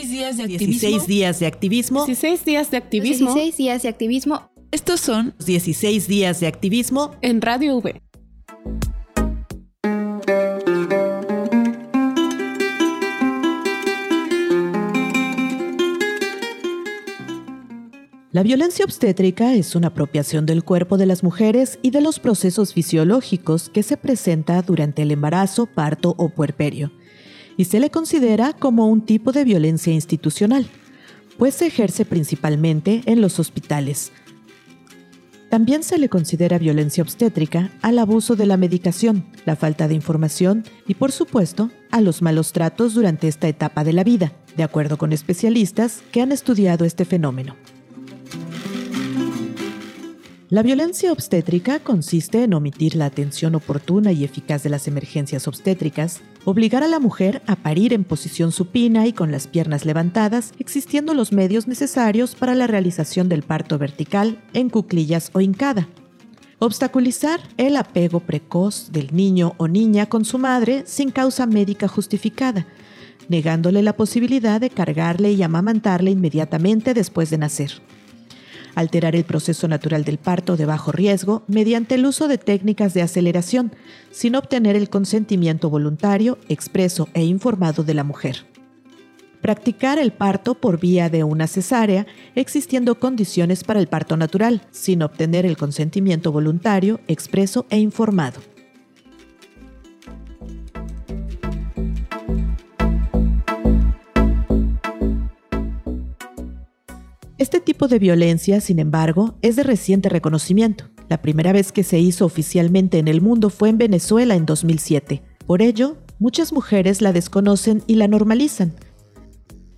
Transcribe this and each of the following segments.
16 días de activismo. 16 días de activismo. 16 días de activismo 16 días de activismo Estos son 16 días de activismo. en Radio V. La violencia obstétrica es una apropiación del cuerpo de las mujeres y de los procesos fisiológicos que se presenta durante el embarazo, parto o puerperio, y se le considera como un tipo de violencia institucional, pues se ejerce principalmente en los hospitales. También se le considera violencia obstétrica al abuso de la medicación, la falta de información y, por supuesto, a los malos tratos durante esta etapa de la vida, de acuerdo con especialistas que han estudiado este fenómeno. La violencia obstétrica consiste en omitir la atención oportuna y eficaz de las emergencias obstétricas, obligar a la mujer a parir en posición supina y con las piernas levantadas, existiendo los medios necesarios para la realización del parto vertical en cuclillas o hincada. Obstaculizar el apego precoz del niño o niña con su madre sin causa médica justificada, negándole la posibilidad de cargarle y amamantarle inmediatamente después de nacer alterar el proceso natural del parto de bajo riesgo mediante el uso de técnicas de aceleración, sin obtener el consentimiento voluntario, expreso e informado de la mujer. Practicar el parto por vía de una cesárea, existiendo condiciones para el parto natural, sin obtener el consentimiento voluntario, expreso e informado. Este tipo de violencia, sin embargo, es de reciente reconocimiento. La primera vez que se hizo oficialmente en el mundo fue en Venezuela en 2007. Por ello, muchas mujeres la desconocen y la normalizan.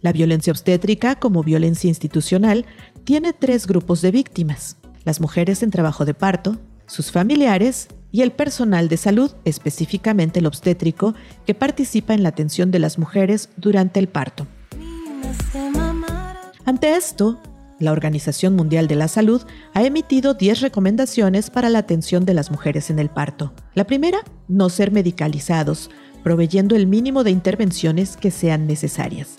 La violencia obstétrica, como violencia institucional, tiene tres grupos de víctimas. Las mujeres en trabajo de parto, sus familiares y el personal de salud, específicamente el obstétrico, que participa en la atención de las mujeres durante el parto. Ante esto, la Organización Mundial de la Salud ha emitido 10 recomendaciones para la atención de las mujeres en el parto. La primera, no ser medicalizados, proveyendo el mínimo de intervenciones que sean necesarias.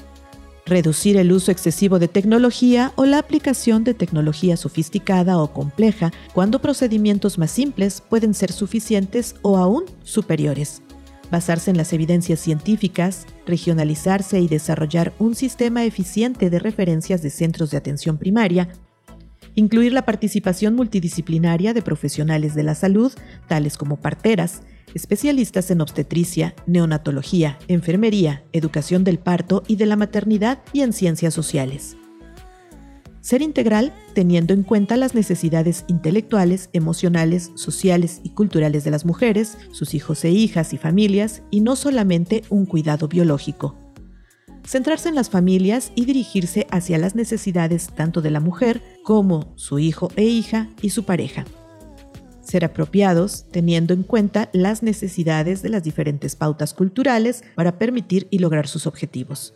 Reducir el uso excesivo de tecnología o la aplicación de tecnología sofisticada o compleja cuando procedimientos más simples pueden ser suficientes o aún superiores basarse en las evidencias científicas, regionalizarse y desarrollar un sistema eficiente de referencias de centros de atención primaria, incluir la participación multidisciplinaria de profesionales de la salud, tales como parteras, especialistas en obstetricia, neonatología, enfermería, educación del parto y de la maternidad y en ciencias sociales. Ser integral teniendo en cuenta las necesidades intelectuales, emocionales, sociales y culturales de las mujeres, sus hijos e hijas y familias, y no solamente un cuidado biológico. Centrarse en las familias y dirigirse hacia las necesidades tanto de la mujer como su hijo e hija y su pareja. Ser apropiados teniendo en cuenta las necesidades de las diferentes pautas culturales para permitir y lograr sus objetivos.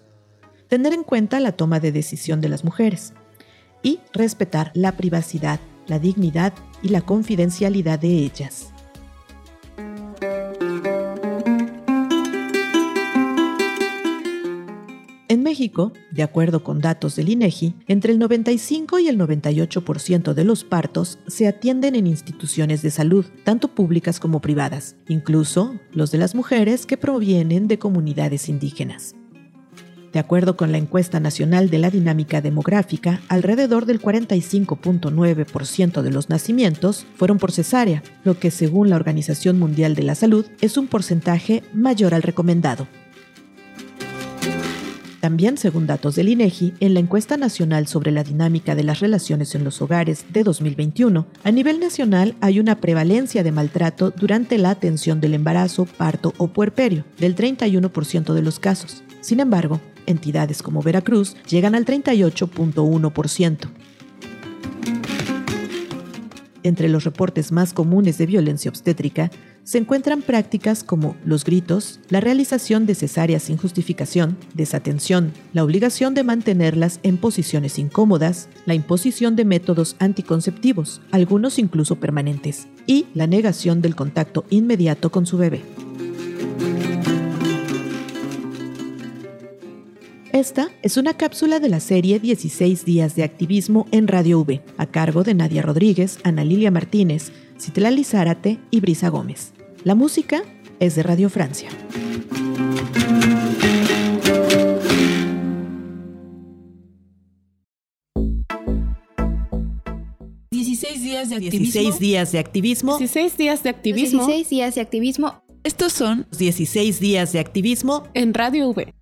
Tener en cuenta la toma de decisión de las mujeres y respetar la privacidad, la dignidad y la confidencialidad de ellas. En México, de acuerdo con datos del INEGI, entre el 95 y el 98% de los partos se atienden en instituciones de salud, tanto públicas como privadas, incluso los de las mujeres que provienen de comunidades indígenas. De acuerdo con la encuesta nacional de la dinámica demográfica, alrededor del 45.9% de los nacimientos fueron por cesárea, lo que según la Organización Mundial de la Salud es un porcentaje mayor al recomendado. También, según datos del INEGI, en la encuesta nacional sobre la dinámica de las relaciones en los hogares de 2021, a nivel nacional hay una prevalencia de maltrato durante la atención del embarazo, parto o puerperio, del 31% de los casos. Sin embargo, entidades como Veracruz llegan al 38.1%. Entre los reportes más comunes de violencia obstétrica se encuentran prácticas como los gritos, la realización de cesáreas sin justificación, desatención, la obligación de mantenerlas en posiciones incómodas, la imposición de métodos anticonceptivos, algunos incluso permanentes, y la negación del contacto inmediato con su bebé. Esta es una cápsula de la serie 16 días de activismo en Radio V, a cargo de Nadia Rodríguez, Ana Lilia Martínez, Citlali Zárate y Brisa Gómez. La música es de Radio Francia. días de activismo. 16 días de activismo. 16 días de activismo. 16 días de activismo. Estos son 16 días de activismo en Radio V.